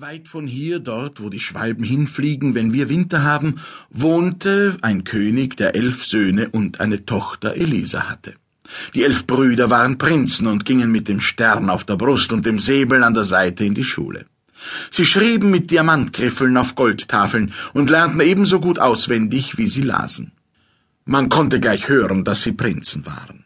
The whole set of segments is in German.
Weit von hier, dort, wo die Schwalben hinfliegen, wenn wir Winter haben, wohnte ein König, der elf Söhne und eine Tochter Elisa hatte. Die elf Brüder waren Prinzen und gingen mit dem Stern auf der Brust und dem Säbel an der Seite in die Schule. Sie schrieben mit Diamantgriffeln auf Goldtafeln und lernten ebenso gut auswendig, wie sie lasen. Man konnte gleich hören, dass sie Prinzen waren.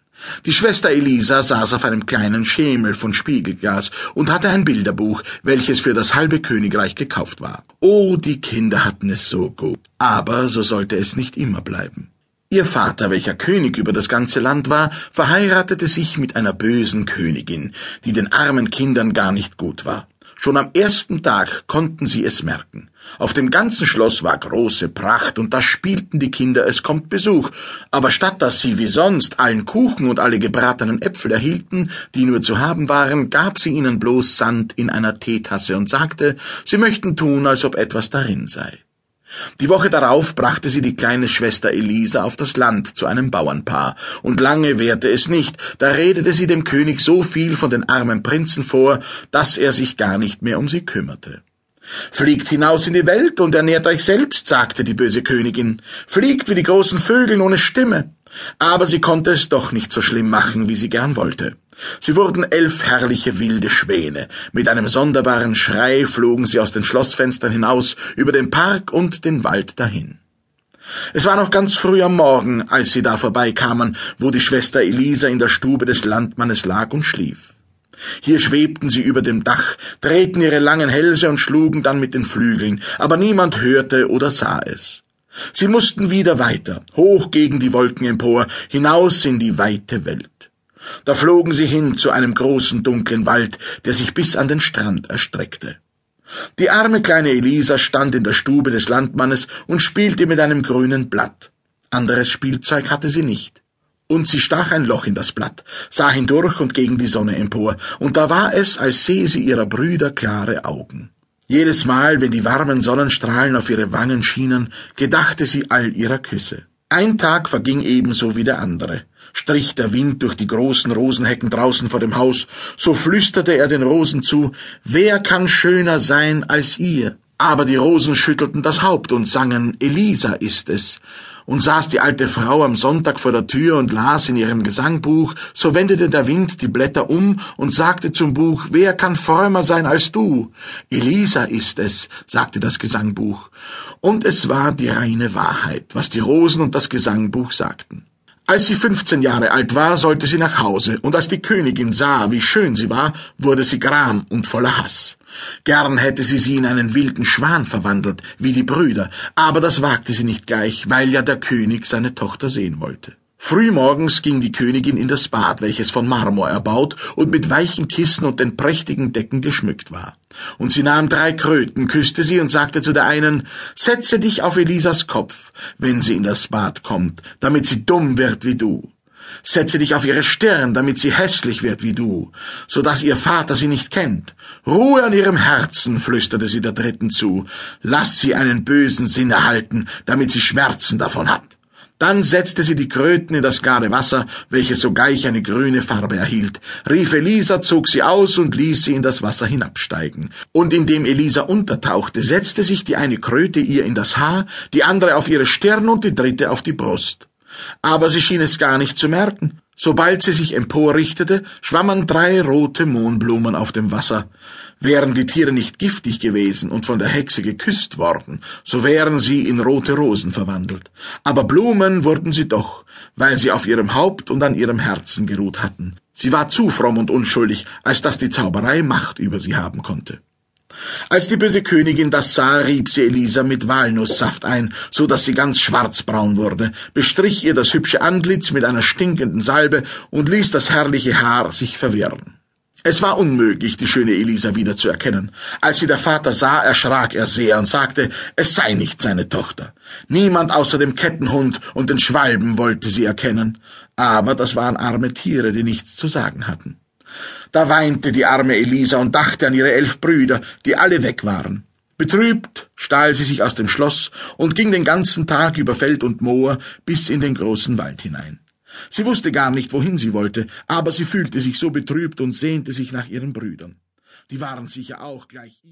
Die Schwester Elisa saß auf einem kleinen Schemel von Spiegelglas und hatte ein Bilderbuch, welches für das halbe Königreich gekauft war. Oh, die Kinder hatten es so gut. Aber so sollte es nicht immer bleiben. Ihr Vater, welcher König über das ganze Land war, verheiratete sich mit einer bösen Königin, die den armen Kindern gar nicht gut war. Schon am ersten Tag konnten sie es merken. Auf dem ganzen Schloss war große Pracht, und da spielten die Kinder, es kommt Besuch. Aber statt dass sie wie sonst allen Kuchen und alle gebratenen Äpfel erhielten, die nur zu haben waren, gab sie ihnen bloß Sand in einer Teetasse und sagte, sie möchten tun, als ob etwas darin sei. Die Woche darauf brachte sie die kleine Schwester Elisa auf das Land zu einem Bauernpaar, und lange währte es nicht, da redete sie dem König so viel von den armen Prinzen vor, dass er sich gar nicht mehr um sie kümmerte. Fliegt hinaus in die Welt und ernährt euch selbst, sagte die böse Königin. Fliegt wie die großen Vögel ohne Stimme. Aber sie konnte es doch nicht so schlimm machen, wie sie gern wollte. Sie wurden elf herrliche wilde Schwäne. Mit einem sonderbaren Schrei flogen sie aus den Schlossfenstern hinaus, über den Park und den Wald dahin. Es war noch ganz früh am Morgen, als sie da vorbeikamen, wo die Schwester Elisa in der Stube des Landmannes lag und schlief. Hier schwebten sie über dem Dach, drehten ihre langen Hälse und schlugen dann mit den Flügeln, aber niemand hörte oder sah es. Sie mussten wieder weiter, hoch gegen die Wolken empor, hinaus in die weite Welt. Da flogen sie hin zu einem großen dunklen Wald, der sich bis an den Strand erstreckte. Die arme kleine Elisa stand in der Stube des Landmannes und spielte mit einem grünen Blatt. Anderes Spielzeug hatte sie nicht. Und sie stach ein Loch in das Blatt, sah hindurch und gegen die Sonne empor, und da war es, als sehe sie ihrer Brüder klare Augen. Jedes Mal, wenn die warmen Sonnenstrahlen auf ihre Wangen schienen, gedachte sie all ihrer Küsse. Ein Tag verging ebenso wie der andere. Strich der Wind durch die großen Rosenhecken draußen vor dem Haus, so flüsterte er den Rosen zu, wer kann schöner sein als ihr? Aber die Rosen schüttelten das Haupt und sangen, Elisa ist es. Und saß die alte Frau am Sonntag vor der Tür und las in ihrem Gesangbuch, so wendete der Wind die Blätter um und sagte zum Buch, wer kann frömmer sein als du? Elisa ist es, sagte das Gesangbuch. Und es war die reine Wahrheit, was die Rosen und das Gesangbuch sagten. Als sie fünfzehn Jahre alt war, sollte sie nach Hause, und als die Königin sah, wie schön sie war, wurde sie gram und voller Hass. Gern hätte sie sie in einen wilden Schwan verwandelt, wie die Brüder, aber das wagte sie nicht gleich, weil ja der König seine Tochter sehen wollte. Frühmorgens ging die Königin in das Bad, welches von Marmor erbaut und mit weichen Kissen und den prächtigen Decken geschmückt war. Und sie nahm drei Kröten, küsste sie und sagte zu der einen, Setze dich auf Elisas Kopf, wenn sie in das Bad kommt, damit sie dumm wird wie du. Setze dich auf ihre Stirn, damit sie hässlich wird wie du, so dass ihr Vater sie nicht kennt. Ruhe an ihrem Herzen, flüsterte sie der dritten zu. Lass sie einen bösen Sinn erhalten, damit sie Schmerzen davon hat. Dann setzte sie die Kröten in das klare Wasser, welches sogleich eine grüne Farbe erhielt, rief Elisa, zog sie aus und ließ sie in das Wasser hinabsteigen. Und indem Elisa untertauchte, setzte sich die eine Kröte ihr in das Haar, die andere auf ihre Stirn und die dritte auf die Brust. Aber sie schien es gar nicht zu merken. Sobald sie sich emporrichtete, schwammen drei rote Mohnblumen auf dem Wasser. Wären die Tiere nicht giftig gewesen und von der Hexe geküsst worden, so wären sie in rote Rosen verwandelt. Aber Blumen wurden sie doch, weil sie auf ihrem Haupt und an ihrem Herzen geruht hatten. Sie war zu fromm und unschuldig, als dass die Zauberei Macht über sie haben konnte. Als die böse Königin das sah, rieb sie Elisa mit Walnusssaft ein, so dass sie ganz schwarzbraun wurde, bestrich ihr das hübsche Antlitz mit einer stinkenden Salbe und ließ das herrliche Haar sich verwirren. Es war unmöglich, die schöne Elisa wieder zu erkennen. Als sie der Vater sah, erschrak er sehr und sagte, es sei nicht seine Tochter. Niemand außer dem Kettenhund und den Schwalben wollte sie erkennen. Aber das waren arme Tiere, die nichts zu sagen hatten. Da weinte die arme Elisa und dachte an ihre elf Brüder, die alle weg waren. Betrübt stahl sie sich aus dem Schloss und ging den ganzen Tag über Feld und Moor bis in den großen Wald hinein. Sie wusste gar nicht, wohin sie wollte, aber sie fühlte sich so betrübt und sehnte sich nach ihren Brüdern. Die waren sicher auch gleich